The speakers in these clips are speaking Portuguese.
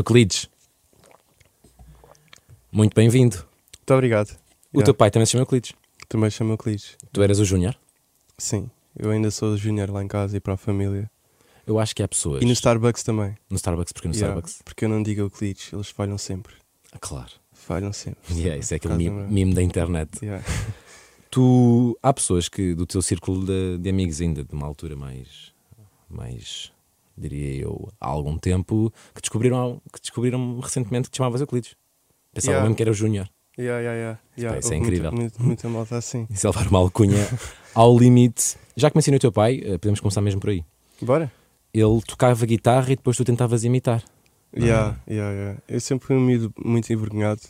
Euclides. Muito bem-vindo. Muito obrigado. O Yeah. teu pai também se chama Euclides. Também chamo Euclides. Tu eras o Júnior? Sim, eu ainda sou júnior lá em casa e para a família. Eu acho que há pessoas. E no Starbucks também. No Starbucks, porque no Yeah, Starbucks. Porque eu não digo Euclides, eles falham sempre. Ah, claro. Falham sempre. Yeah, isso é aquele mime da internet. Yeah. Tu. Há pessoas que do teu círculo de, de amigos ainda, de uma altura mais. mais. Diria eu, há algum tempo, que descobriram, que descobriram recentemente que te chamavas Euclides. Pensavam Yeah. mesmo que era o Júnior. Yeah, yeah, yeah. yeah. isso é incrível. Muita, muita malta assim. E se levar uma alcunha ao limite. Já que mencionei o teu pai, eh, podemos começar mesmo por aí. Bora? Ele tocava guitarra e depois tu tentavas imitar. Não é? Yeah, yeah, yeah. Eu sempre fui um miúdo muito envergonhado.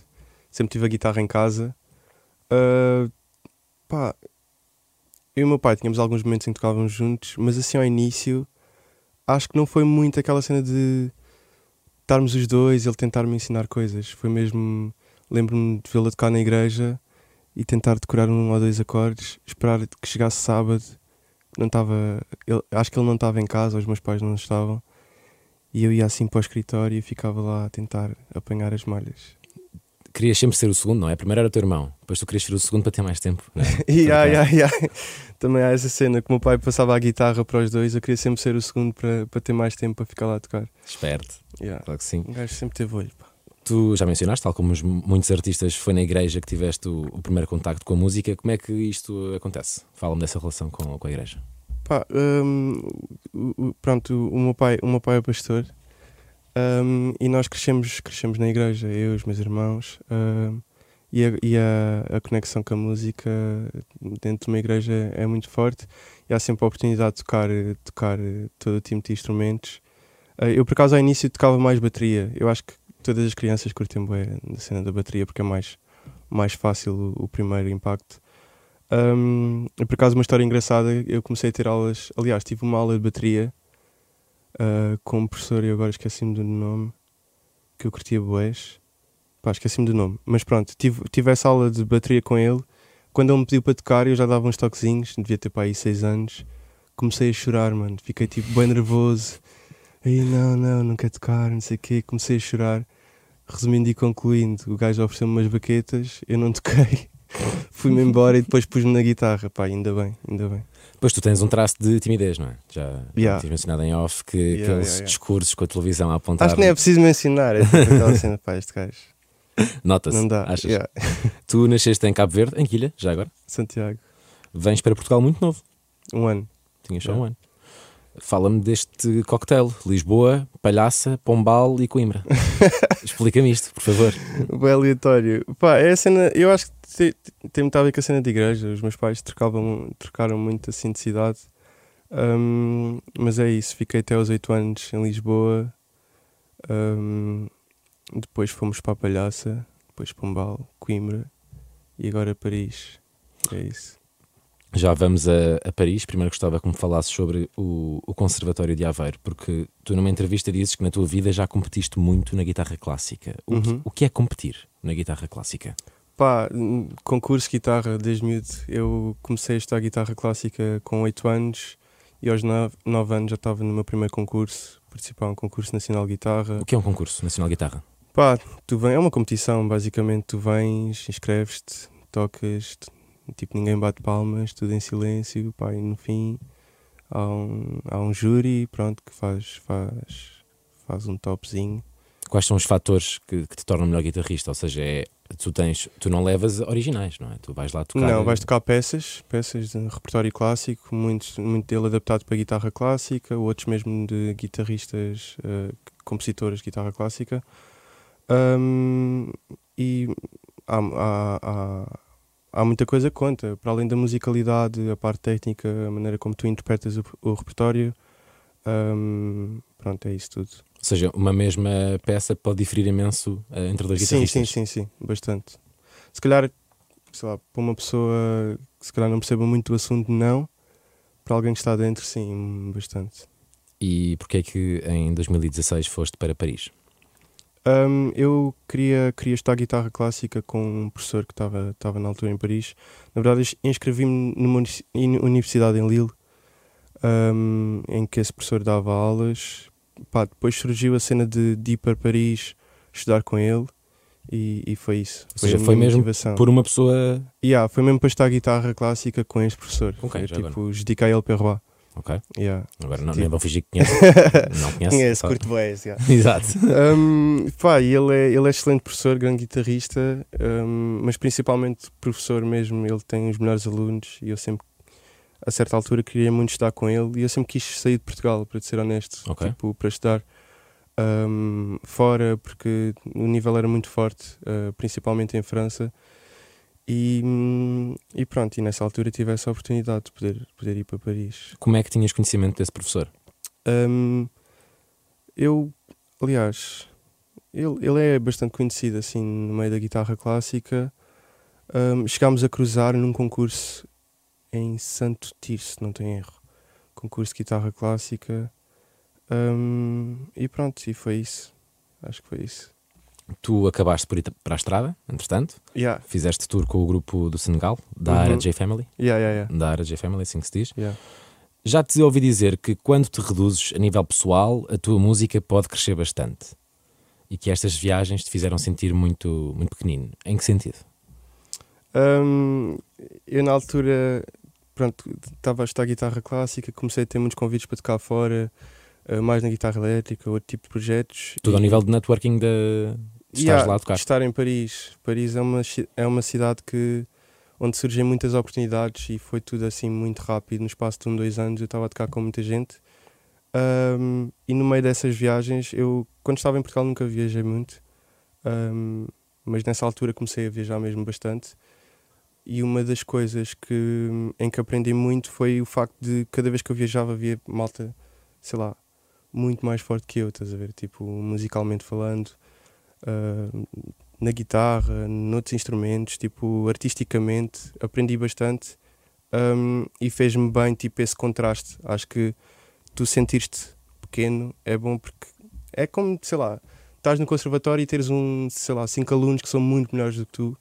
Sempre tive a guitarra em casa. Ah, pá, eu e o meu pai tínhamos alguns momentos em que tocávamos juntos, mas assim ao início acho que não foi muito aquela cena de estarmos os dois, ele tentar me ensinar coisas. Foi mesmo. Lembro-me de vê-lo tocar na igreja e tentar decorar um ou dois acordes, esperar que chegasse sábado. Não estava. Acho que ele não estava em casa, os meus pais não estavam. E eu ia assim para o escritório e ficava lá a tentar apanhar as malhas. Querias sempre ser o segundo, não é? Primeiro era o teu irmão, depois tu querias ser o segundo para ter mais tempo. Não é? E ai, acaso. ai, ai. Também há essa cena que o meu pai passava a guitarra para os dois, eu queria sempre ser o segundo para, para ter mais tempo para ficar lá a tocar. Esperto, Yeah. claro que sim. Um gajo sempre teve olho. Pá. Tu já mencionaste, tal como os muitos artistas, foi na igreja que tiveste o, o primeiro contacto com a música. Como é que isto acontece? Fala-me dessa relação com, com a igreja. Pá, o- pronto, o meu pai, o meu pai é pastor hum, e nós crescemos, crescemos na igreja, eu e os meus irmãos. e a, e a, a conexão com a música dentro de uma igreja é muito forte e há sempre a oportunidade de tocar, tocar todo o tipo de instrumentos. Eh, eu, por acaso, ao início tocava mais bateria. Eu acho que todas as crianças curtem bem a cena da bateria porque é mais, mais fácil o, o primeiro impacto. Um, por acaso, uma história engraçada: eu comecei a ter aulas. Aliás, tive uma aula de bateria ah, com um professor, e agora esqueci-me do nome, que eu curtia boés. Pá, esqueci-me do nome. Mas pronto, tive, tive essa aula de bateria com ele. Quando ele me pediu para tocar, eu já dava uns toquezinhos, devia ter para aí 6 anos. Comecei a chorar, mano. Fiquei tipo bem nervoso. Aí, não, não, não quero tocar, não sei o quê. Comecei a chorar. Resumindo e concluindo, o gajo ofereceu-me umas baquetas, eu não toquei. Fui-me embora e depois pus-me na guitarra. Pá, ainda bem, ainda bem. Depois tu tens um traço de timidez, não é? Já Yeah. tinhas mencionado em off que Yeah, aqueles yeah, yeah. discursos com a televisão a apontar. Acho que nem é preciso mencionar. É tipo aquela cena, pá, este gajo. Nota-se. Não dá. Achas? Yeah. Tu nasceste em Cabo Verde, em Quilha, já agora. Santiago, Vens para Portugal muito novo. um ano. Tinhas só um ano. Fala-me deste cocktail: Lisboa, Palhaça, Pombal e Coimbra. Explica-me isto, por favor. Bem aleatório. Pá, é a cena. Eu acho que te- te- tem muito a ver com a cena de igreja. Os meus pais trocavam, trocaram muito assim de cidade. Hum, mas é isso. Fiquei até aos 8 anos em Lisboa. Hum, depois fomos para a Palhaça. Depois Pombal, Coimbra. E agora Paris. É isso. Já vamos a, a Paris. Primeiro gostava que me falasses sobre o, o Conservatório de Aveiro, porque tu numa entrevista dizes que na tua vida já competiste muito na guitarra clássica. O, que, Uhum. o que é competir na guitarra clássica? Pá, concurso de guitarra desde miúdo. Eu comecei a estudar guitarra clássica com 8 anos e aos 9, anos já estava no meu primeiro concurso, participar um concurso nacional de guitarra. O que é um concurso nacional de guitarra? Pá, tu vem, é uma competição, basicamente. Tu vens, inscreves-te, tocas, tipo, ninguém bate palmas, tudo em silêncio. Pá, e no fim há um, há um júri, pronto, que faz, faz, faz um topzinho. Quais são os fatores que, que te tornam melhor guitarrista? Ou seja, é, tu, tens, tu não levas originais, não é? Tu vais lá tocar. Não, vais tocar peças, peças de repertório clássico, muitos, muito dele adaptado para guitarra clássica, outros mesmo de guitarristas, eh, compositores de guitarra clássica. Ahm, e há, há, há, há muita coisa que conta, para além da musicalidade, a parte técnica, a maneira como tu interpretas o, o repertório. ahm, pronto, é isso tudo. Ou seja, uma mesma peça pode diferir imenso eh, entre dois Sim, guitarristas. sim, sim, sim, bastante. Se calhar, sei lá, para uma pessoa que se calhar não perceba muito do assunto, não. Para alguém que está dentro, sim, bastante. E porquê é que em 2016 foste para Paris? Hum, eu queria, queria estudar guitarra clássica com um professor que estava estava na altura em Paris. Na verdade, inscrevi-me numa uni- universidade em Lille, hum, em que esse professor dava aulas pá, depois surgiu a cena de, de ir para Paris estudar com ele e, e foi isso. Ou seja, foi minha mesmo motivação. Por uma pessoa. Yeah, foi mesmo para estudar guitarra clássica com este professor. Quem, Foi, tipo, Judicael Perrois. Ok. Yeah. Agora não, Tipo- nem vou fingir que conheço. não conheço. Conhece, só- curto boés, yeah. Exato. um, pá, ele é, ele é excelente professor, grande guitarrista, um, mas principalmente professor mesmo. Ele tem os melhores alunos e eu sempre, a certa altura, queria muito estar com ele. E eu sempre quis sair de Portugal, para ser honesto, Ok. tipo, para estudar um, fora, porque o nível era muito forte, uh, principalmente em França. E, e pronto, e nessa altura tive essa oportunidade de poder, poder ir para Paris. Como é que tinhas conhecimento desse professor? Hum, eu, aliás, ele, ele é bastante conhecido assim no meio da guitarra clássica. Hum, chegámos a cruzar num concurso em Santo Tirso, não tenho erro. Concurso de guitarra clássica. Hum, e pronto, e foi isso. Acho que foi isso. Tu acabaste por ir para a estrada, entretanto, Yeah, fizeste tour com o grupo do Senegal, da Uhum. Ara J Family, yeah, yeah, yeah. da Ara J Family, assim que se diz. yeah. Já te ouvi dizer que quando te reduzes a nível pessoal, a tua música pode crescer bastante. E que estas viagens te fizeram sentir muito, muito pequenino. Em que sentido? Hum, eu na altura, pronto, estava a estudar guitarra clássica, comecei a ter muitos convites para tocar fora, eh, mais na guitarra elétrica, outro tipo de projetos. Tudo ao E- nível de networking de, de estares lá a tocar. estar em Paris. Paris é uma, é uma cidade que, onde surgem muitas oportunidades e foi tudo assim muito rápido. No espaço de um, dois anos eu estava a tocar com muita gente. Hum, e no meio dessas viagens, eu, quando estava em Portugal, nunca viajei muito, Hum, mas nessa altura comecei a viajar mesmo bastante. E uma das coisas que, em que aprendi muito foi o facto de cada vez que eu viajava havia malta, sei lá, muito mais forte que eu, estás a ver? Tipo, musicalmente falando, ah, na guitarra, noutros instrumentos, tipo, artisticamente, aprendi bastante um, e fez-me bem, tipo, esse contraste. Acho que tu sentir-te pequeno é bom porque é como, sei lá, estás no conservatório e teres um, sei lá, cinco alunos que são muito melhores do que tu,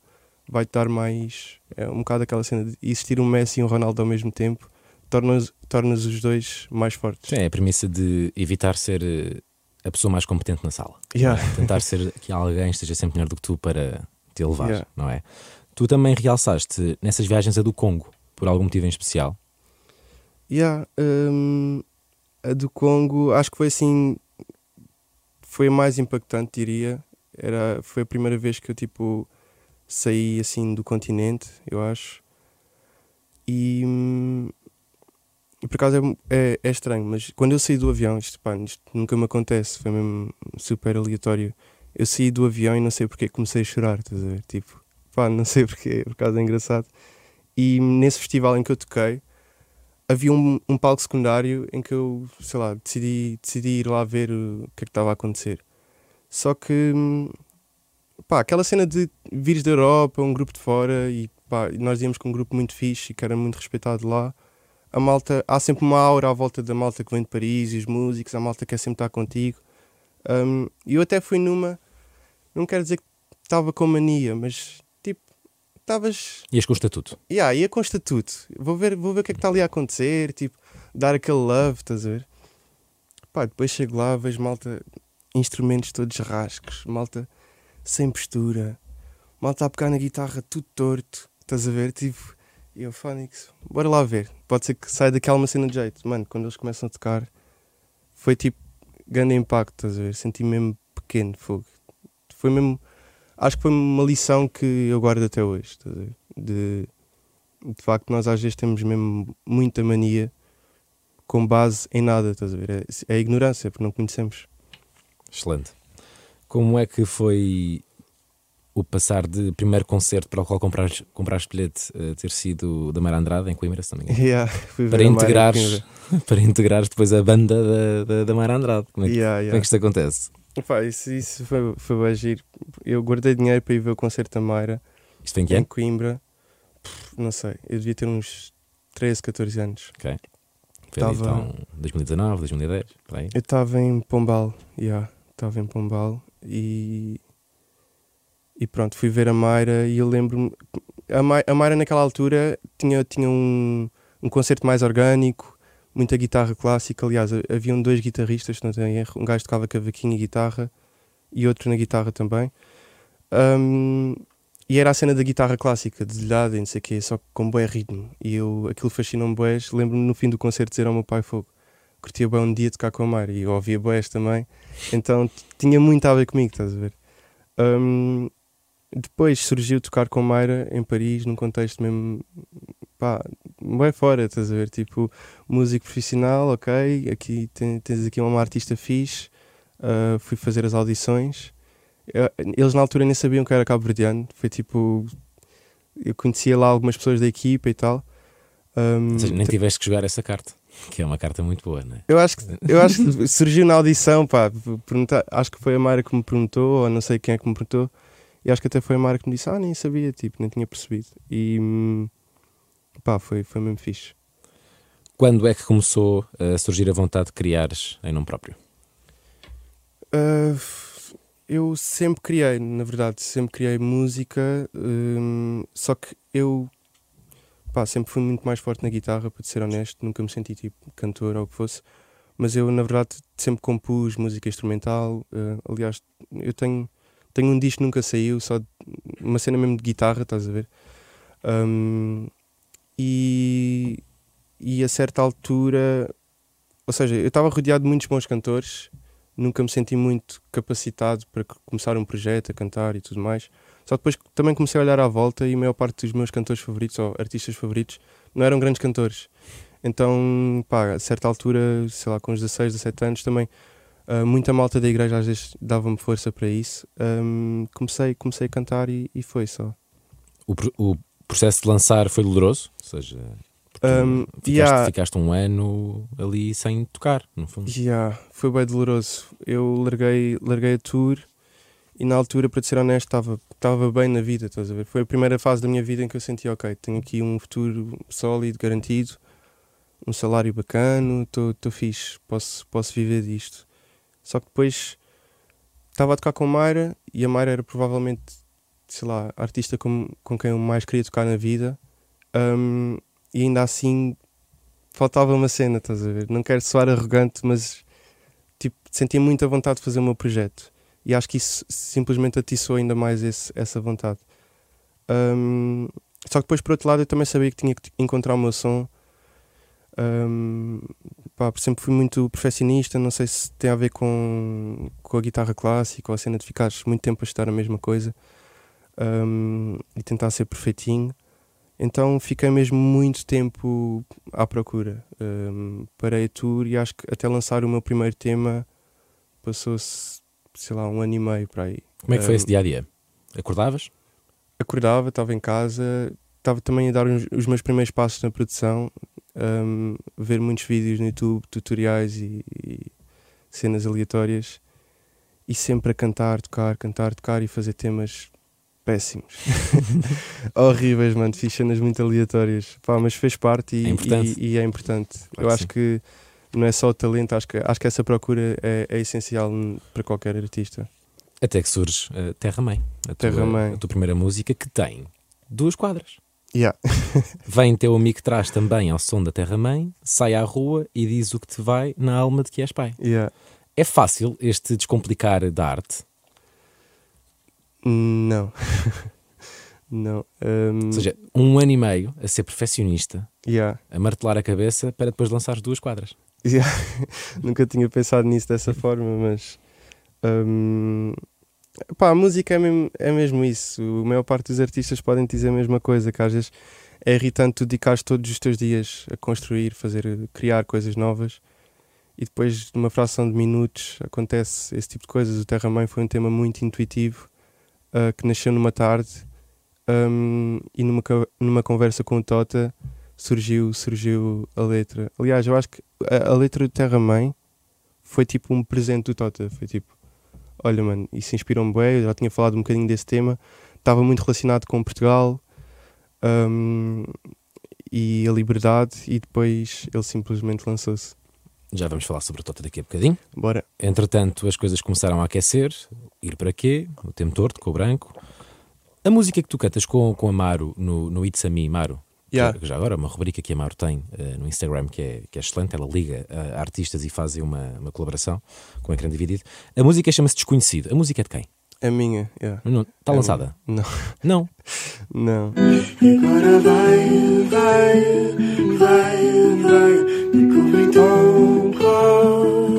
vai-te dar mais. É um bocado aquela cena de existir um Messi e um Ronaldo ao mesmo tempo, tornas, tornas os dois mais fortes. Sim, é a premissa de evitar ser eh, a pessoa mais competente na sala. Yeah. Tentar ser que alguém esteja sempre melhor do que tu para te elevar, Yeah. não é? Tu também realçaste nessas viagens a do Congo, por algum motivo em especial. Yeah, hum, a do Congo acho que foi assim foi a mais impactante diria era foi a primeira vez que eu tipo saí assim do continente eu acho e, e por acaso é, é, é estranho mas quando eu saí do avião isto, pá, isto nunca me acontece foi mesmo super aleatório eu saí do avião e não sei porque comecei a chorar estás a ver? tipo pá, não sei porque por acaso é engraçado e nesse festival em que eu toquei havia um, um palco secundário em que eu, sei lá, decidi, decidi ir lá ver o que é que estava a acontecer. Só que, hum, pá, aquela cena de vires da Europa, um grupo de fora, e pá, nós íamos com um grupo muito fixe e que era muito respeitado lá. A malta, há sempre uma aura à volta da malta que vem de Paris e os músicos, a malta quer sempre estar contigo. E eu até fui numa, não quero dizer que estava com mania, mas tipo, estavas Ias com o estatuto. Yeah, ia com estatuto. Vou ver, vou ver o que é que está ali a acontecer, tipo, dar aquele love, estás a ver? Pá, depois chego lá, vejo malta, instrumentos todos rascos, malta sem postura, malta a pegar na guitarra tudo torto, estás a ver? Tipo, e eu, Phonics, bora lá ver. Pode ser que saia daquela uma cena de jeito. Mano, quando eles começam a tocar, foi tipo, grande impacto, estás a ver? Senti-me mesmo pequeno, fogo. Foi mesmo acho que foi uma lição que eu guardo até hoje. estás a ver? De, de facto, nós às vezes temos mesmo muita mania com base em nada, estás a ver? É, é a ignorância, porque não conhecemos. Excelente. Como é que foi o passar de primeiro concerto para o qual compraste, compraste bilhete a ter sido da Mara Andrade, em Coimbra, se não me engano? Yeah, Para Mara integrares, para integrares depois a banda da, da, da Mara Andrade. Como é que, Yeah, como é yeah. que isto acontece? Pá, isso, isso foi, foi bem giro. Eu guardei dinheiro para ir ver o concerto da Mayra Isto vem que em ano? Coimbra. Pff, Não sei, eu devia ter uns 13, 14 anos. Ok. Foi Tava- então 2019, 2010, por aí. Eu estava em Pombal, já, estava em Pombal e, e pronto, fui ver a Mayra e eu lembro-me, a, Mai- a Mayra naquela altura tinha, tinha um, um concerto mais orgânico, muita guitarra clássica. Aliás, ha- haviam dois guitarristas, se não tenho erro. Um gajo tocava cavaquinho e guitarra e outro na guitarra também. Um, e era a cena da guitarra clássica, dedilhada e não sei o quê, só com bué ritmo. E eu, aquilo fascinou-me bués. Lembro-me no fim do concerto dizer ao meu pai fogo. Curtia bem um dia tocar com a Mara e eu ouvia bués também. Então tinha muito a ver comigo, estás a ver? Um, depois surgiu tocar com Mayra em Paris, num contexto mesmo, pá, bem fora, estás a ver? Tipo, músico profissional, ok, aqui ten- tens aqui uma artista fixe, ah, fui fazer as audições. Eh, Eles na altura nem sabiam que eu era cabo-verdiano, foi tipo, eu conhecia lá algumas pessoas da equipa e tal. Um, Ou seja, nem tiveste que jogar essa carta, que é uma carta muito boa, não é? eu acho que, eu acho que surgiu na audição, pá, perguntar, acho que foi a Mara que me perguntou, ou não sei quem é que me perguntou, e acho que até foi a Mara que me disse, ah, nem sabia, tipo, nem tinha percebido. E pá, foi, foi mesmo fixe. Quando é que começou a surgir a vontade de criares em nome próprio? Ah, eu sempre criei, na verdade, sempre criei música, hum, só que eu pá, sempre fui muito mais forte na guitarra, para ser honesto, nunca me senti tipo cantor ou o que fosse, mas eu na verdade sempre compus música instrumental. ah, aliás, eu tenho, tenho um disco que nunca saiu, só de- uma cena mesmo de guitarra, estás a ver? Hum, e, e a certa altura, ou seja, eu estava rodeado de muitos bons cantores nunca me senti muito capacitado para começar um projeto, a cantar e tudo mais. Só depois também comecei a olhar à volta e a maior parte dos meus cantores favoritos ou artistas favoritos não eram grandes cantores. Então, pá, a certa altura, sei lá, com os 16, 17 anos também, ah, muita malta da igreja às vezes dava-me força para isso. Ahm, comecei, comecei a cantar e, e foi só. O, o processo de lançar foi doloroso? Ou seja, Um, ficaste, yeah. ficaste um ano ali sem tocar, no fundo. Já, foi bem doloroso. Eu larguei, larguei a tour e na altura, para te ser honesto, estava estava bem na vida, estás a ver? Foi a primeira fase da minha vida em que eu senti, ok, tenho aqui um futuro sólido, garantido, um salário bacana, estou fixe, posso, posso viver disto. Só que depois estava a tocar com Mayra e a Mayra era provavelmente, sei lá, a artista com, com quem eu mais queria tocar na vida Hum, e ainda assim faltava uma cena, estás a ver? Não quero soar arrogante, mas tipo, sentia muita vontade de fazer o meu projeto. E acho que isso simplesmente atiçou ainda mais esse, essa vontade. Hum, só que depois, por outro lado, eu também sabia que tinha que encontrar o meu som. Hum, pá, sempre fui muito perfeccionista. Não sei se tem a ver com, com a guitarra clássica ou a cena de ficares muito tempo a estudar a mesma coisa hum, e tentar ser perfeitinho. Então fiquei mesmo muito tempo à procura. Um, parei a tour e acho que até lançar o meu primeiro tema passou-se, sei lá, um ano e meio para aí. Como é que foi Um, esse dia a dia? Acordavas? Acordava, estava em casa, estava também a dar uns- os meus primeiros passos na produção, um, ver muitos vídeos no YouTube, tutoriais e, e cenas aleatórias e sempre a cantar, tocar, cantar, tocar e fazer temas péssimos. Horríveis, mano. Fiz cenas muito aleatórias. Pá, mas fez parte e É importante. e- e é importante. Claro Eu acho sim. que não é só o talento, acho que, acho que essa procura é, é essencial para qualquer artista. Até que surge a Terra Mãe, a, Terra tua, Mãe. a tua primeira música que tem duas quadras. Yeah. Vem teu amigo que traz também ao som da Terra Mãe, sai à rua e diz o que te vai na alma de que és pai. Yeah. É fácil este descomplicar da arte? Não. não. Um, Ou seja, um ano e meio a ser perfeccionista, yeah. a martelar a cabeça para depois lançar as duas quadras. Nunca tinha pensado nisso dessa forma, mas hum, pá, a música é mesmo, é mesmo isso. A maior parte dos artistas podem dizer a mesma coisa, que às vezes é irritante tu dedicares todos os teus dias a construir, fazer, criar coisas novas e depois numa fração de minutos acontece esse tipo de coisas. O Terra Mãe foi um tema muito intuitivo ah, que nasceu numa tarde hum, e numa, numa conversa com o Tota surgiu, surgiu a letra. Aliás, eu acho que a, a letra do Terra Mãe foi tipo um presente do Tota. Foi tipo, olha, mano, isso inspirou-me bem. Eu já tinha falado um bocadinho desse tema, estava muito relacionado com Portugal hum, e a liberdade. E depois ele simplesmente lançou-se. Já vamos falar sobre o Tota daqui a bocadinho. Bora. Entretanto, as coisas começaram a aquecer. Ir para quê? O tempo torto, com o branco. A música que tu cantas com, com a Maru no, no It's a Me, Maru, Yeah. Já agora, uma rubrica que a Mauro tem eh, no Instagram que é, que é excelente. Ela liga eh, artistas e fazem uma, uma colaboração com o ecrã dividido. A música chama-se Desconhecido. A música é de quem? É minha, yeah. Não, está É lançada? minha. Não. Não. Agora vai, vai, vai, vai. Ton propre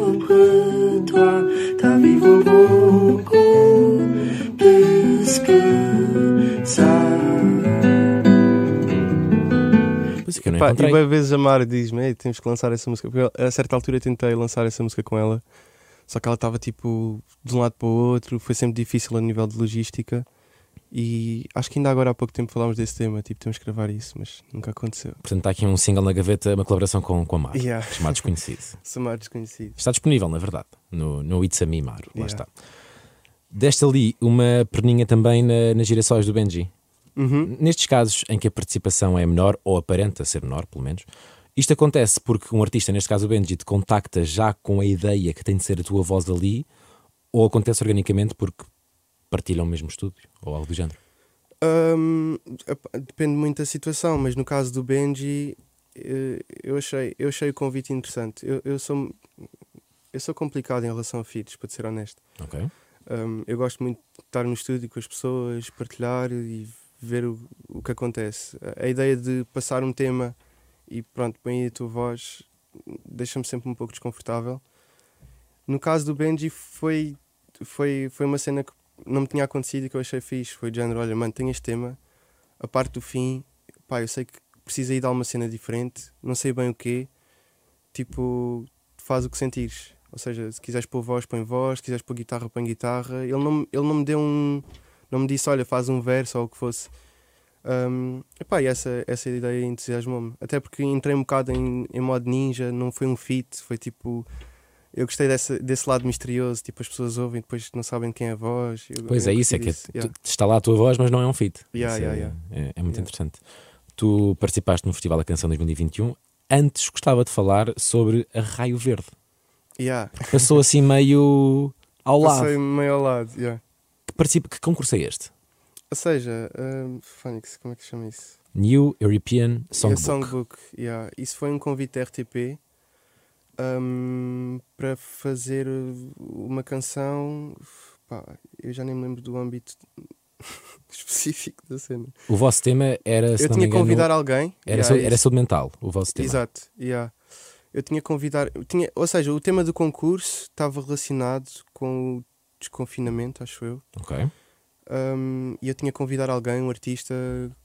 Pá, e bem vezes a Mara diz-me, "Ei, temos que lançar essa música. Porque a certa altura eu tentei lançar essa música com ela, só que ela estava tipo de um lado para o outro, foi sempre difícil a nível de logística. E acho que ainda agora há pouco tempo falámos desse tema, tipo, temos que gravar isso, mas nunca aconteceu. Portanto, está aqui um single na gaveta, uma colaboração com, com a Mar, Yeah. chamado Desconhecido. Samar desconhecido. Está disponível, na verdade, no, no It's a Me, Maro. Lá Yeah. está. Deste ali uma perninha também na, nas girassóis do Benji. Uhum. Nestes casos em que a participação é menor, ou aparenta ser menor, pelo menos, isto acontece porque um artista, neste caso o Benji, te contacta já com a ideia que tem de ser a tua voz ali, ou acontece organicamente porque partilham o mesmo estúdio, ou algo do género. Epá, depende muito da situação, mas no caso do Benji, eh, eu achei, eu achei o convite interessante. Eu, eu sou eu sou complicado em relação a feeds, para ser honesto. Ok? Um, eu gosto muito de estar no estúdio com as pessoas, partilhar e ver o, o que acontece. A, ideia de passar um tema e pronto, põe aí a tua voz deixa-me sempre um pouco desconfortável. No caso do Benji, foi, foi, foi uma cena que não me tinha acontecido e que eu achei fixe. Foi de género: olha, mano, tenho este tema, a parte do fim, pá, eu sei que precisa ir dar uma cena diferente, não sei bem o quê, tipo, faz o que sentires. Ou seja, se quiseres pôr voz, põe voz, se quiseres pôr guitarra, põe guitarra. Ele não, ele não me deu um. Não me disse, olha, faz um verso ou o que fosse. Um, epá, e essa, essa ideia entusiasmou-me. Até porque entrei um bocado em, em modo ninja, não foi um feat, foi tipo. Eu gostei dessa, desse lado misterioso, tipo, as pessoas ouvem e depois não sabem quem é a voz. Eu- Pois eu é, isso é que é- yeah. está lá a tua voz, mas não é um feat. Yeah, é, yeah, é- é muito Yeah. interessante. Tu participaste no Festival da Canção 2021. Antes gostava de falar sobre a Raio Verde. Passou assim meio ao lado. Passei meio ao lado, yeah. Que, participa, que concurso é este? Ou seja, um, como é que se chama isso? New European Songbook. É Songbook, yeah. Isso foi um convite da RTP um, para fazer uma canção. Pá, eu já nem me lembro do âmbito específico da cena. O vosso tema era, eu tinha que convidar alguém. era, yeah, saúde, era saúde mental, o vosso tema. Exato, yeah. Eu tinha convidar. eu Tinha, ou seja, o tema do concurso estava relacionado com o desconfinamento, acho eu. Ok. Um, e eu tinha que convidar alguém, um artista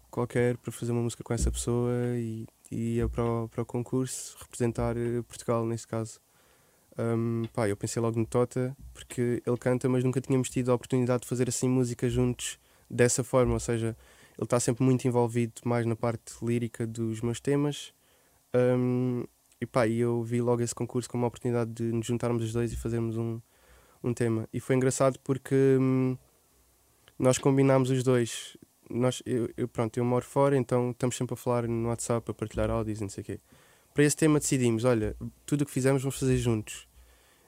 qualquer, para fazer uma música com essa pessoa e, e ia para o, para o concurso representar eh, Portugal, neste caso. Um, pá, eu pensei logo no Tota, porque ele canta, mas nunca tínhamos tido a oportunidade de fazer assim música juntos dessa forma. Ou seja, ele está sempre muito envolvido mais na parte lírica dos meus temas. Um, e pá, eu vi logo esse concurso como uma oportunidade de nos juntarmos os dois e fazermos um, um tema. E foi engraçado porque. hum, nós combinámos os dois. Nós, eu, eu- pronto, eu moro fora, então estamos sempre a falar no WhatsApp, a partilhar áudios e não sei o quê. Para esse tema decidimos, olha, tudo o que fizemos vamos fazer juntos.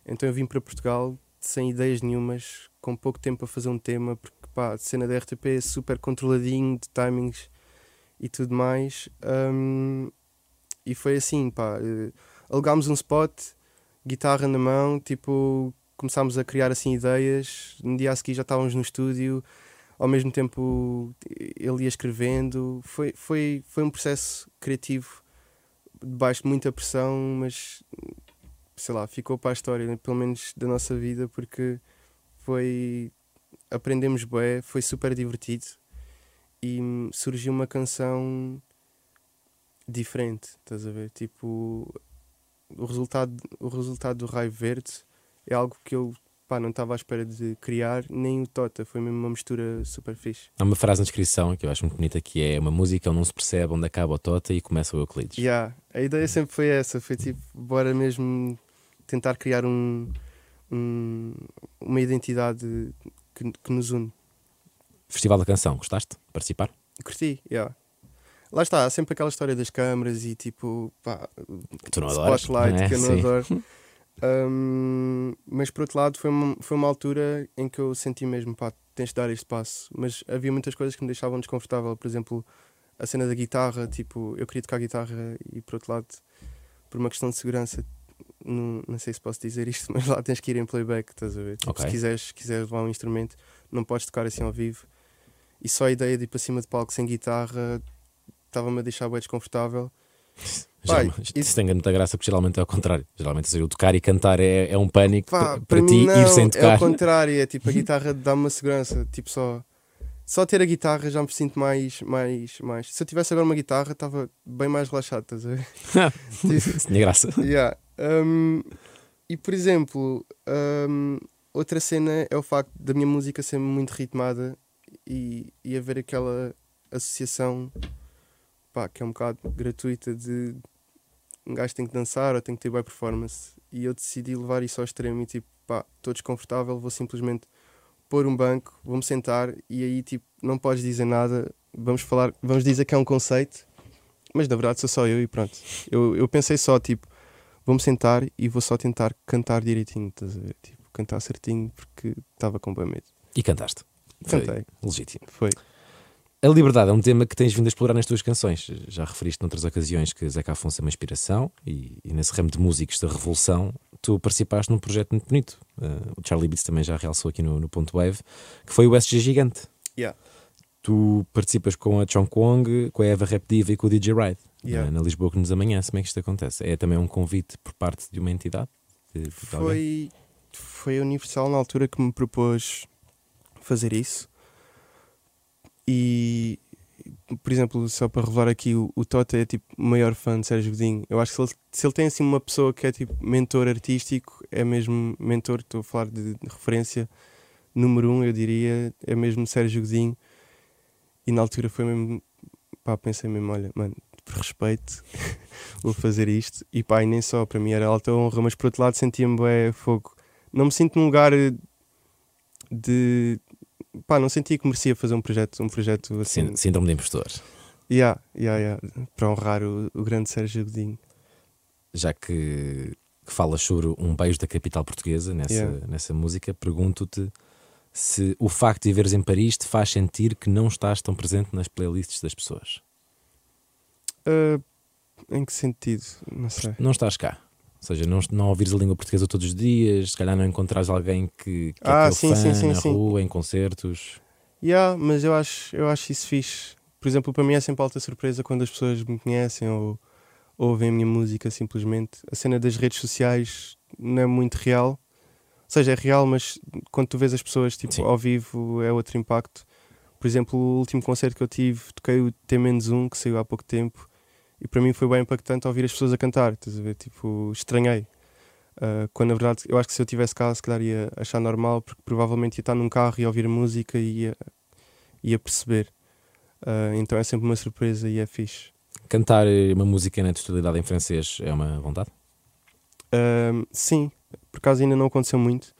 Então eu vim para Portugal sem ideias nenhumas, com pouco tempo para fazer um tema, porque pá, a cena da RTP é super controladinho de timings e tudo mais. Hum, e foi assim, pá, eh, alugámos um spot, guitarra na mão, tipo, começámos a criar assim ideias. No dia a seguir já estávamos no estúdio, ao mesmo tempo ele ia escrevendo. Foi, foi, foi um processo criativo debaixo de muita pressão, mas sei lá, ficou para a história, pelo menos da nossa vida, porque foi. Aprendemos bué, foi super divertido e hum, surgiu uma canção diferente, estás a ver? Tipo, o resultado, o resultado do Raio Verde é algo que eu pá, não estava à espera de criar, nem o Tota, foi mesmo uma mistura super fixe. Há uma frase na descrição que eu acho muito bonita que é uma música onde não se percebe onde acaba o Tota e começa o Euclides. Yeah, a ideia sempre foi essa, foi tipo, bora mesmo tentar criar um, um- uma identidade que, que nos une. Festival da Canção, gostaste de participar? Curti, yeah. Lá está, há sempre aquela história das câmaras e tipo, pá, Que tu não adoras, spotlight não é? que eu não Sim. adoro. Um, mas por outro lado, foi uma, foi uma altura em que eu senti mesmo, pá, tens de dar este passo. Mas havia muitas coisas que me deixavam desconfortável, por exemplo, a cena da guitarra, tipo, eu queria tocar guitarra e por outro lado, por uma questão de segurança, não, não sei se posso dizer isto, mas lá tens que ir em playback, estás a ver? Tipo, Ok. Se quiseres, quiseres levar um instrumento, não podes tocar assim ao vivo. E só a ideia de ir para cima de palco sem guitarra estava-me a deixar bem desconfortável. Pai, isso- tem muita graça, porque geralmente é ao contrário. Geralmente, seja, o tocar e cantar é, é um pânico Pá, para, ti não, ir sem É tocar. ao contrário, é tipo a guitarra dá-me uma segurança. Tipo, só, só ter a guitarra já me sinto mais, mais, mais. Se eu tivesse agora uma guitarra, estava bem mais relaxado, estás a ver? Tipo, tinha graça. Yeah. Um, e por exemplo, um, outra cena é o facto da minha música ser muito ritmada e, e haver aquela associação pá, que é um bocado gratuita de um gajo tem que dançar ou tem que ter boa performance. E eu decidi levar isso ao extremo e tipo, pá, estou desconfortável, vou simplesmente pôr um banco, vou-me sentar e aí tipo, não podes dizer nada, vamos falar, vamos dizer que é um conceito, mas na verdade sou só eu e pronto. Eu, eu pensei só, tipo, vou-me sentar e vou só tentar cantar direitinho, estás a ver? Tipo, cantar certinho porque estava com bem medo. E cantaste. Foi Cantei, legítimo. foi. A liberdade é um tema que tens vindo a explorar nas tuas canções. Já referiste noutras ocasiões que Zeca Afonso é uma inspiração e, e nesse ramo de músicos da Revolução tu participaste num projeto muito bonito. Uh, o Charlie Beats também já realçou aqui no, no Ponto Wave, que foi o SG Gigante. Yeah. Tu participas com a Chong Kwong, com a Eva Rap Diva e com o DJ Ride Yeah. uh, na Lisboa que nos amanhece. Como é que isto acontece? É também um convite por parte de uma entidade? De- de alguém? Foi, foi a Universal na altura que me propôs fazer isso. E, por exemplo, só para revelar aqui, o, o Tota é tipo o maior fã de Sérgio Godinho. Eu acho que se ele, se ele tem assim uma pessoa que é tipo mentor artístico, é mesmo mentor, estou a falar de, de referência número um, eu diria, é mesmo Sérgio Godinho. E na altura foi mesmo, pá, pensei mesmo, olha, mano, por respeito, vou fazer isto. E pá, e nem só, para mim era alta honra, mas por outro lado sentia-me bem fogo. Não me sinto num lugar de. Pá, não sentia que merecia fazer um projeto, um projeto assim. Sínd- Síndrome de impostor. Yeah, yeah, yeah, para honrar o, o grande Sérgio Godinho. já que, que falas sobre um beijo da capital portuguesa nessa, Yeah. nessa música, pergunto-te se o facto de viveres em Paris te faz sentir que não estás tão presente nas playlists das pessoas. Ah, em que sentido? Não sei. Não estás cá. Ou seja, não, não ouvires a língua portuguesa todos os dias, se calhar não encontrares alguém que, que Ah, é sim, fã sim, sim, na sim. rua, em concertos. Yeah, mas eu acho, eu acho isso fixe. Por exemplo, para mim é sempre alta surpresa quando as pessoas me conhecem ou, ou ouvem a minha música simplesmente. A cena das redes sociais não é muito real. Ou seja, é real, mas quando tu vês as pessoas tipo, Sim. ao vivo é outro impacto. Por exemplo, o último concerto que eu tive, toquei o T-1, que saiu há pouco tempo, e para mim foi bem impactante ouvir as pessoas a cantar. Estás a ver? Tipo, estranhei. Ah, quando na verdade eu acho que se eu tivesse cá, se calhar ia achar normal, porque provavelmente ia estar num carro e ouvir música e ia, ia perceber. Ah, então é sempre uma surpresa e é fixe. Cantar eh, uma música na totalidade em francês é uma vontade? Ahm, sim, por acaso ainda não aconteceu muito.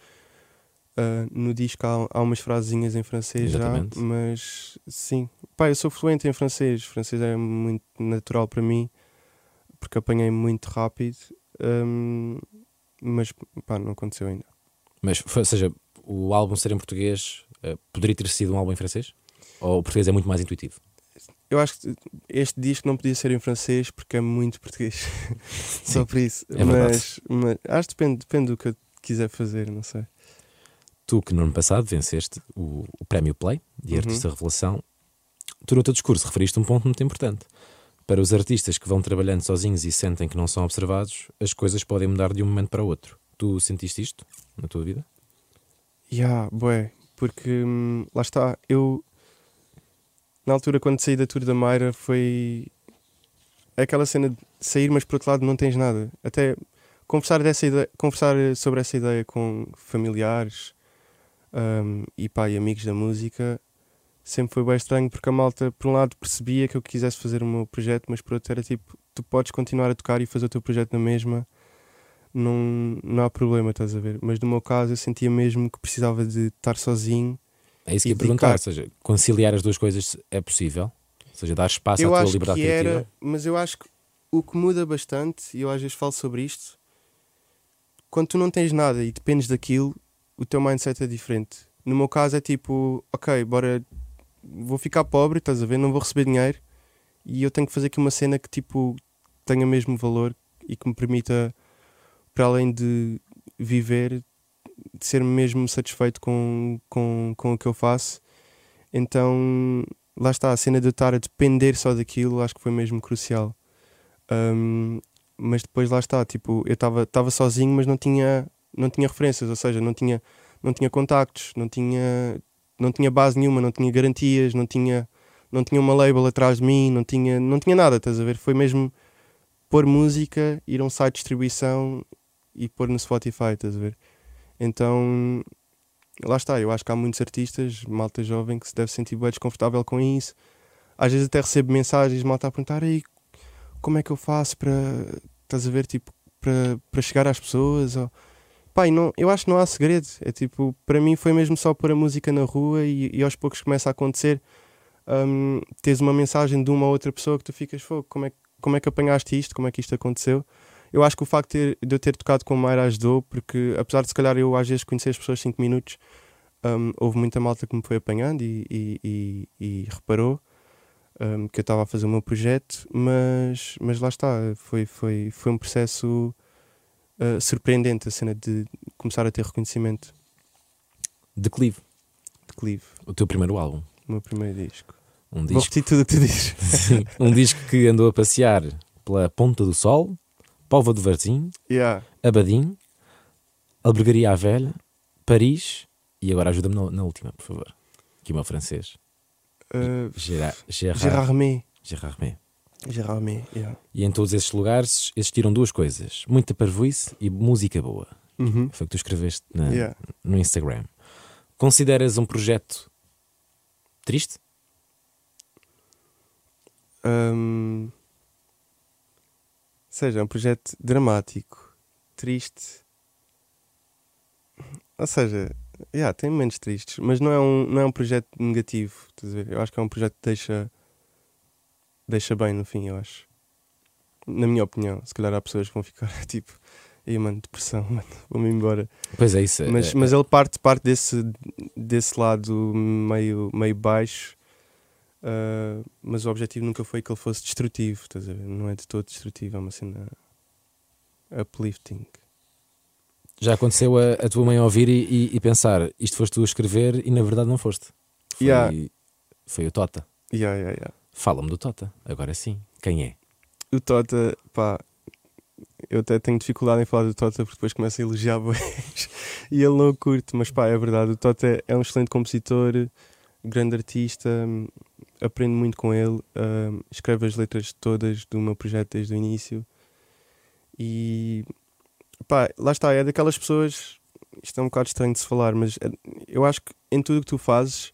Ah, no disco há, há umas frasezinhas em francês Exatamente. já, mas sim. Pá, eu sou fluente em francês. francês é muito natural para mim, porque apanhei muito rápido. Ahm, mas pá, não aconteceu ainda. Mas, ou seja, o álbum ser em português eh, poderia ter sido um álbum em francês? Ou o português é muito mais intuitivo? Eu acho que este disco não podia ser em francês porque é muito português. Só por isso. é mas, mas acho que depende, depende do que eu quiser fazer, não sei. Tu, que no ano passado venceste o, o Prémio Play de Uhum. Artista Revelação, tu no teu discurso referiste um ponto muito importante. Para os artistas que vão trabalhando sozinhos e sentem que não são observados, as coisas podem mudar de um momento para o outro. Tu sentiste isto na tua vida? Ya, bué, porque hum, lá está, eu na altura quando saí da tour da Mayra foi aquela cena de sair, mas por outro lado não tens nada. Até conversar, dessa ideia, conversar sobre essa ideia com familiares hum, e pá, e amigos da música sempre foi bem estranho porque a malta, por um lado, percebia que eu quisesse fazer o meu projeto, mas por outro era tipo, tu podes continuar a tocar e fazer o teu projeto na mesma, não, não há problema, estás a ver? Mas no meu caso eu sentia mesmo que precisava de estar sozinho. É isso que ia perguntar. Ou seja, conciliar as duas coisas é possível? Ou seja, dar espaço eu à tua liberdade que criativa? era, mas eu acho que o que muda bastante, e eu às vezes falo sobre isto, quando tu não tens nada e dependes daquilo, o teu mindset é diferente. No meu caso é tipo, ok, bora, vou ficar pobre, estás a ver, não vou receber dinheiro e eu tenho que fazer aqui uma cena que tipo tenha mesmo valor e que me permita, para além de viver, de ser mesmo satisfeito com, com, com o que eu faço. Então, lá está, a cena de eu estar a depender só daquilo, acho que foi mesmo crucial. Um, mas depois lá está, tipo, eu estava sozinho, mas não tinha, não tinha referências, ou seja, não tinha, não tinha contactos, não tinha, não tinha base nenhuma, não tinha garantias, não tinha, não tinha uma label atrás de mim, não tinha, não tinha nada, estás a ver? Foi mesmo pôr música, ir a um site de distribuição e pôr no Spotify, estás a ver? Então, lá está, eu acho que há muitos artistas, malta jovem, que se deve sentir bem desconfortável com isso. Às vezes até recebo mensagens, malta a perguntar aí como é que eu faço para, estás a ver, tipo, para, para chegar às pessoas? Ou... Pai, não, eu acho que não há segredo. É tipo, para mim foi mesmo só pôr a música na rua e, e aos poucos começa a acontecer. Um, tens uma mensagem de uma ou outra pessoa que tu ficas, fogo, como é, como é que apanhaste isto? Como é que isto aconteceu? Eu acho que o facto de, de eu ter tocado com o Mayra ajudou, porque apesar de se calhar eu às vezes conhecer as pessoas 5 minutos, um, houve muita malta que me foi apanhando e, e, e, e reparou um, que eu estava a fazer o meu projeto, mas, mas lá está, foi, foi, foi um processo uh, surpreendente a cena de começar a ter reconhecimento. Declive, Declive, o teu primeiro álbum. o meu primeiro disco. Um Vou disco, repetir tudo o que tu dizes. Sim, um disco que andou a passear pela Ponta do Sol, Póvoa do Varzim, yeah. Abadim, Albergaria à Velha, Paris e agora ajuda-me na, na última, por favor. Aqui o meu francês. Uh, Gerard, Gerard, Gérard May. Gerard. May, yeah. E em todos esses lugares existiram duas coisas: muita parvoíce e música boa. Uhum. Foi o que tu escreveste na- Yeah. no Instagram. Consideras um projeto triste? Um, seja, é um projeto dramático, triste. Ou seja, yeah, tem momentos tristes, mas não é um, não é um projeto negativo. Eu acho que é um projeto que deixa, deixa bem no fim, eu acho. Na minha opinião, se calhar há pessoas que vão ficar tipo, aí mano, depressão, mano, vou-me embora. Pois é, isso. Mas, é- mas ele parte, parte desse, desse lado meio, meio baixo. ah, mas o objetivo nunca foi que ele fosse destrutivo, estás a ver? Não é de todo destrutivo, é uma cena uplifting. Já aconteceu a, a tua mãe ouvir e, e- e pensar isto foste tu a escrever e na verdade não foste. Foi, Yeah. foi o Tota. Yeah, yeah, yeah. Fala-me do Tota, agora sim. Quem é? O Tota, pá, eu até tenho dificuldade em falar do Tota porque depois começo a elogiar boés e ele não curte, mas pá, é verdade. O Tota é um excelente compositor, grande artista, aprendo muito com ele, hum, escreve as letras todas do meu projeto desde o início e pá, lá está, é daquelas pessoas. Isto é um bocado estranho de se falar, mas é- eu acho que em tudo que tu fazes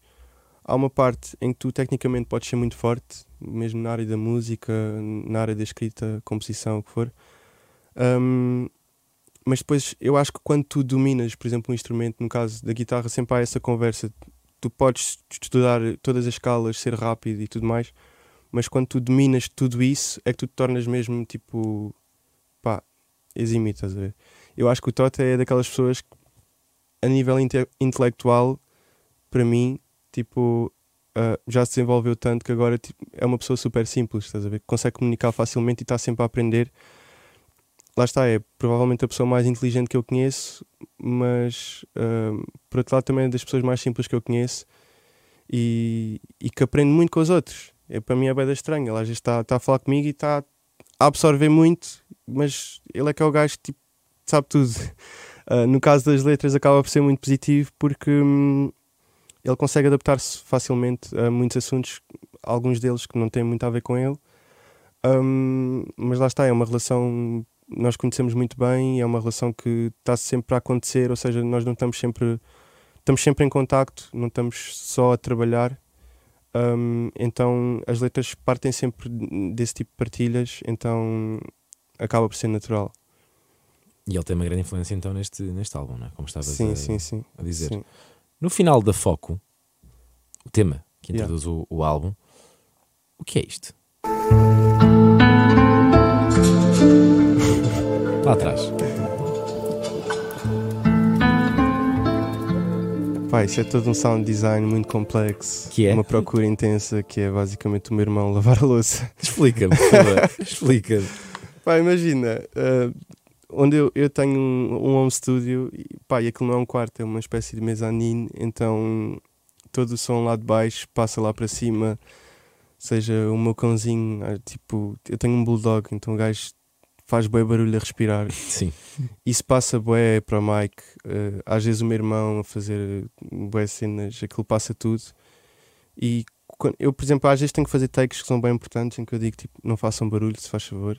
há uma parte em que tu tecnicamente podes ser muito forte, mesmo na área da música, na área da escrita, composição, o que for. Um, mas depois eu acho que quando tu dominas, por exemplo, um instrumento, no caso da guitarra, sempre há essa conversa. Tu podes estudar todas as escalas, ser rápido e tudo mais, mas quando tu dominas tudo isso, é que tu te tornas mesmo tipo pá, exime, estás a ver? Eu acho que o Tota é daquelas pessoas que, a nível inte- intelectual, para mim, tipo, ah, já se desenvolveu tanto que agora tipo, é uma pessoa super simples, estás a ver? Consegue comunicar facilmente e está sempre a aprender. Lá está, é provavelmente a pessoa mais inteligente que eu conheço, mas ah, por outro lado também é das pessoas mais simples que eu conheço e, e que aprende muito com os outros. É, para mim é bem estranho. Ele às vezes está a falar comigo e está a absorver muito, mas ele é que é o gajo que tipo, sabe tudo. Ah, no caso das letras, acaba por ser muito positivo porque hum, ele consegue adaptar-se facilmente a muitos assuntos, alguns deles que não têm muito a ver com ele. Hum, mas lá está, é uma relação. Nós conhecemos muito bem, é uma relação que está sempre a acontecer, ou seja, nós não estamos sempre. Estamos sempre em contacto, não estamos só a trabalhar. Hum, então as letras partem sempre desse tipo de partilhas, então acaba por ser natural. E ele tem uma grande influência então neste, neste álbum, não é? Como estavas Sim, a, sim, sim. a dizer. sim. No final da Foco, o tema que Yeah. introduz o, o álbum, o que é isto? Lá atrás. Pá, isso é todo um sound design muito complexo. Que é? Uma procura intensa que é basicamente o meu irmão lavar a louça. Explica-me. Explica-me. Pá, imagina, eh, onde eu, eu tenho um, um home studio e, pá, e aquilo não é um quarto, é uma espécie de mezanine, então todo o som lá de baixo passa lá para cima, seja o meu cãozinho, ah, tipo, eu tenho um bulldog, então o gajo faz bem barulho a respirar. Sim. Isso passa bué para o Mike, eh, às vezes o meu irmão a fazer bué cenas, aquilo passa tudo. E quan- eu, por exemplo, às vezes tenho que fazer takes que são bem importantes em que eu digo tipo, não façam barulho, se faz favor.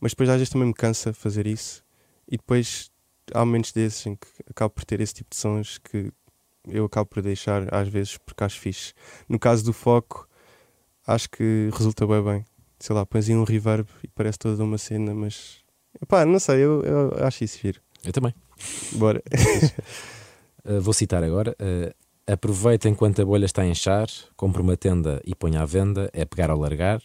Mas depois às vezes também me cansa fazer isso. E depois há momentos desses em que acabo por ter esse tipo de sons que eu acabo por deixar às vezes porque acho fixe. No caso do foco, acho que resulta bem bem. Sei lá, pões aí um reverb e parece toda uma cena, mas pá, não sei, eu, eu acho isso giro. Eu também. Bora. Uh, vou citar agora. uh, aproveita enquanto a bolha está a inchar, compra uma tenda e põe à venda, é pegar ou largar.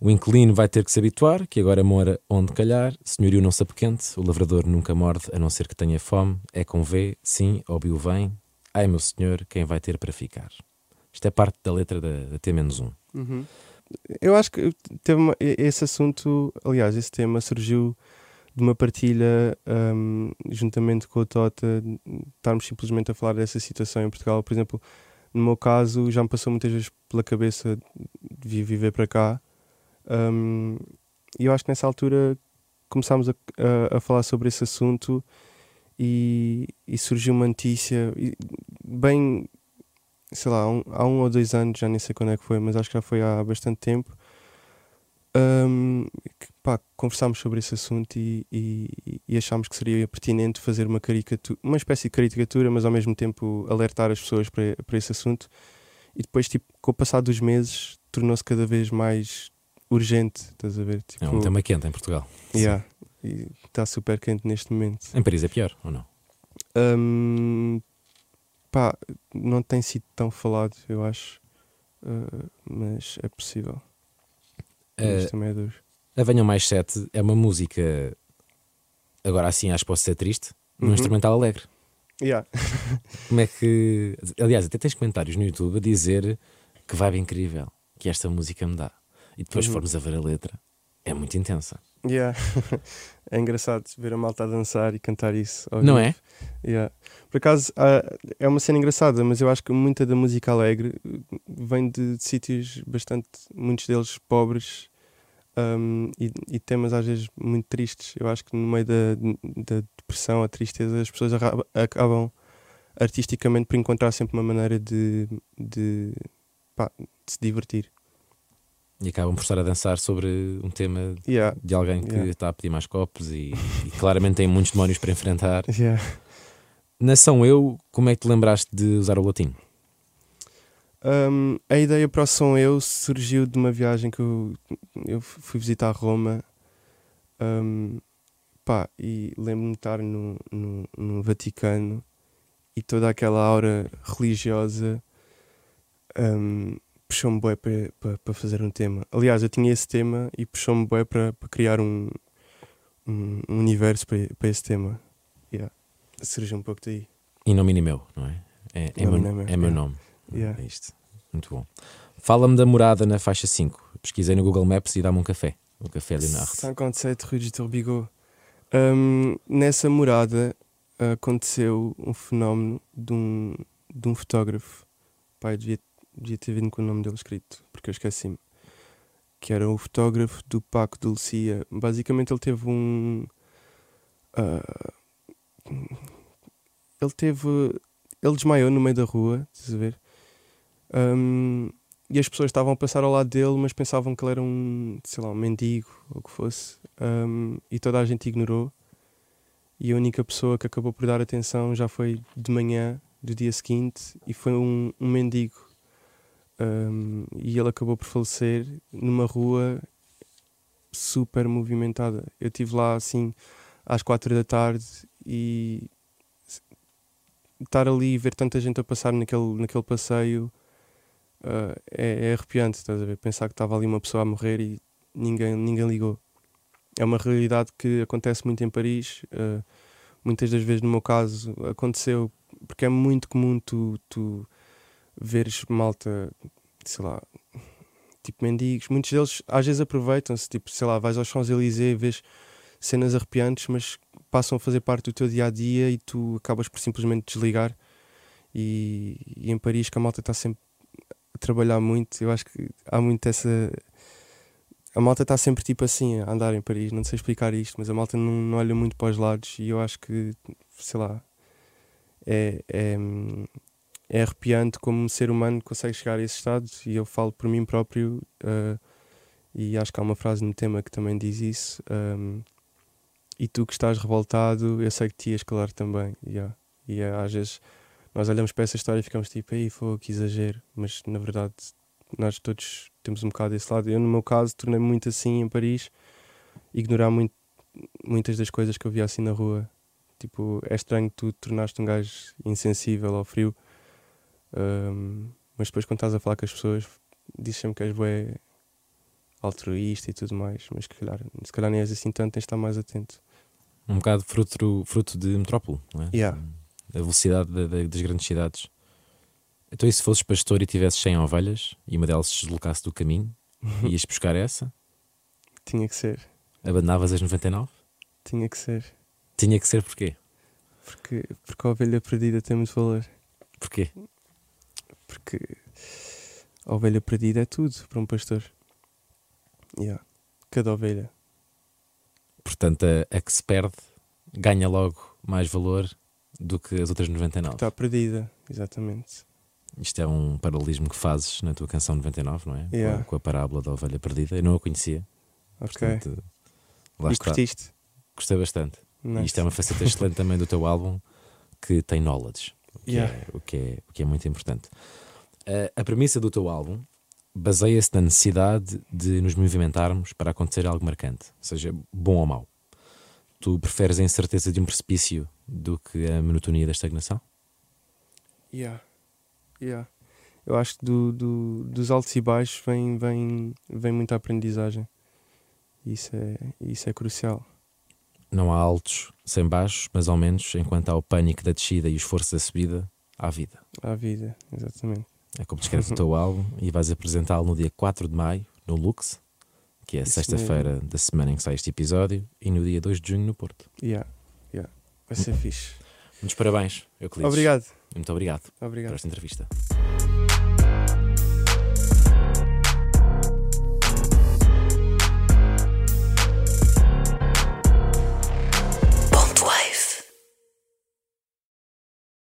O inquilino vai ter que se habituar, que agora mora onde calhar. Senhorio não se apoquente, o lavrador nunca morde, a não ser que tenha fome. É com V, sim, óbvio vem. Ai meu senhor, quem vai ter para ficar? Isto é parte da letra da, da T-1. Eu acho que e- esse assunto, aliás, esse tema surgiu de uma partilha hum, juntamente com o Tota, estarmos simplesmente a falar dessa situação em Portugal. Por exemplo, no meu caso, já me passou muitas vezes pela cabeça de viver para cá. Hum, e eu acho que nessa altura começámos a, a- a falar sobre esse assunto e, e surgiu uma notícia bem sei lá, um, há um ou dois anos, já nem sei quando é que foi, mas acho que já foi há bastante tempo. Hum, que, pá, conversámos sobre esse assunto e, e, e achámos que seria pertinente fazer uma caricatura, uma espécie de caricatura, mas ao mesmo tempo alertar as pessoas para, para esse assunto. E depois, tipo, com o passar dos meses, tornou-se cada vez mais urgente, estás a ver? Tipo, É um tema quente em Portugal. yeah, e está super quente neste momento. Em Paris é pior, ou não? Hum, pá, não tem sido tão falado, eu acho. Uh, mas é possível. Uh, Isto também é Venham Mais Sete é uma música, agora assim acho que posso ser triste, num Uhum. instrumental alegre. Yeah. Como é que. Aliás, até tens comentários no YouTube a dizer que vibe incrível que esta música me dá. E depois Uhum. formos a ver a letra, é muito intensa. Yeah. é engraçado ver a malta a dançar e cantar isso. Não vivo. é? Yeah. Por acaso é uma cena engraçada, mas eu acho que muita da música alegre uh, vem de, de sítios bastante, muitos deles pobres um, e, e temas às vezes muito tristes. Eu acho que no meio da, da depressão, a tristeza, as pessoas acabam artisticamente por encontrar sempre uma maneira de, de, pá, de se divertir. E acabam por estar a dançar sobre um tema Yeah. de alguém que Yeah. está a pedir mais copos e, e claramente tem muitos demónios para enfrentar. Yeah. Nação Eu, como é que te lembraste de usar o latim? Um, a ideia para o Som Eu surgiu de uma viagem que eu, eu fui visitar Roma um, pá, e lembro-me de estar no, no, no Vaticano e toda aquela aura religiosa um, puxou-me bué para, fazer um tema. Aliás, eu tinha esse tema e puxou-me bué para, criar um, um, um universo para, esse tema. Yeah. Surgiu um pouco daí. E nome meu, não é? É, é, Nome meu, não é meu, é meu nome. Yeah. É isto. Muito bom. Fala-me da morada na faixa 5. Pesquisei no Google Maps e dá-me um café. O café de Narte. 57 Rue du Turbigo. Um, nessa morada aconteceu um fenómeno de um, de um fotógrafo. Pai, devia, devia ter vindo com o nome dele escrito, porque eu esqueci-me. Que era o fotógrafo do Paco de Lucia. Basicamente, ele teve um. ah, ele teve. Ele desmaiou no meio da rua, estás a ver? Um, e as pessoas estavam a passar ao lado dele, mas pensavam que ele era um, sei lá, um mendigo ou o que fosse. Um, e toda a gente ignorou. E a única pessoa que acabou por dar atenção já foi de manhã do dia seguinte e foi um, um mendigo. Um, e ele acabou por falecer numa rua super movimentada. Eu estive lá assim às quatro da tarde e estar ali e ver tanta gente a passar naquele, naquele passeio ah, é, é arrepiante, estás a ver? Pensar que estava ali uma pessoa a morrer e ninguém, ninguém ligou. É uma realidade que acontece muito em Paris. ah, muitas das vezes, no meu caso, aconteceu porque é muito comum tu, tu veres malta, sei lá, tipo mendigos. Muitos deles às vezes aproveitam-se, tipo, sei lá, vais aos Champs-Élysées, vês cenas arrepiantes, mas passam a fazer parte do teu dia a dia e tu acabas por simplesmente desligar. E, e em Paris, que a malta está sempre a trabalhar muito, eu acho que há muito essa. A malta está sempre tipo assim a andar em Paris, não sei explicar isto, mas a malta não, não olha muito para os lados e eu acho que, sei lá, é, é, é arrepiante como um ser humano consegue chegar a esse estado e eu falo por mim próprio uh, e acho que há uma frase no tema que também diz isso um, e tu que estás revoltado eu sei que te ias calar também. Yeah. e uh, às vezes nós olhamos para essa história e ficamos tipo aí foi que exagero. Mas na verdade nós todos temos um bocado desse lado. Eu no meu caso tornei-me muito assim em Paris ignorar muito, muitas das coisas que eu via assim na rua. Tipo é estranho tu te tornaste um gajo insensível ao frio um, mas depois quando estás a falar com as pessoas dizes sempre que és bué altruísta e tudo mais, mas que calhar, se calhar nem és assim tanto, tens de estar mais atento. Um bocado fruto, fruto de metrópole, não é? Yeah. A velocidade da- da- das grandes cidades. Então, e se fosses pastor e tivesses 100 ovelhas e uma delas se deslocasse do caminho, ias buscar essa? Tinha que ser, Abandonavas as 99? tinha que ser, Tinha que ser porquê? porque, porque a ovelha perdida tem muito valor, Porquê? Porque a ovelha perdida é tudo para um pastor. Yeah. Cada ovelha. Portanto, a, a que se perde ganha logo mais valor do que as outras 99. Está perdida, exatamente. Isto é um paralelismo que fazes na tua canção 99, não é? Com a- Yeah. Com, a parábola da ovelha perdida. Eu não a conhecia. Ok. Portanto, lá e está. curtiste? Gostei bastante. E Nice. isto é uma faceta excelente também do teu álbum que tem knowledge, o que, Yeah. é, o que, é, o que é muito importante. A, a premissa do teu álbum baseia-se na necessidade de nos movimentarmos para acontecer algo marcante, seja bom ou mau. Tu preferes a incerteza de um precipício do que a monotonia da estagnação? Yeah. Yeah. Eu acho que do, do- dos altos e baixos vem, vem, vem muita aprendizagem. Isso é, isso é crucial. Não há altos sem baixos, mas ao menos enquanto há o pânico da descida e o esforço da subida, há vida. À vida, exatamente. É como descreves o teu álbum e vais apresentá-lo no dia 4 de maio, no Lux, que é a sexta-feira da semana em que sai este episódio, e no dia 2 de junho no Porto. Yeah. Yeah. Vai ser fixe. Muitos parabéns, Euclides. Obrigado. Muito obrigado por Obrigado. esta entrevista.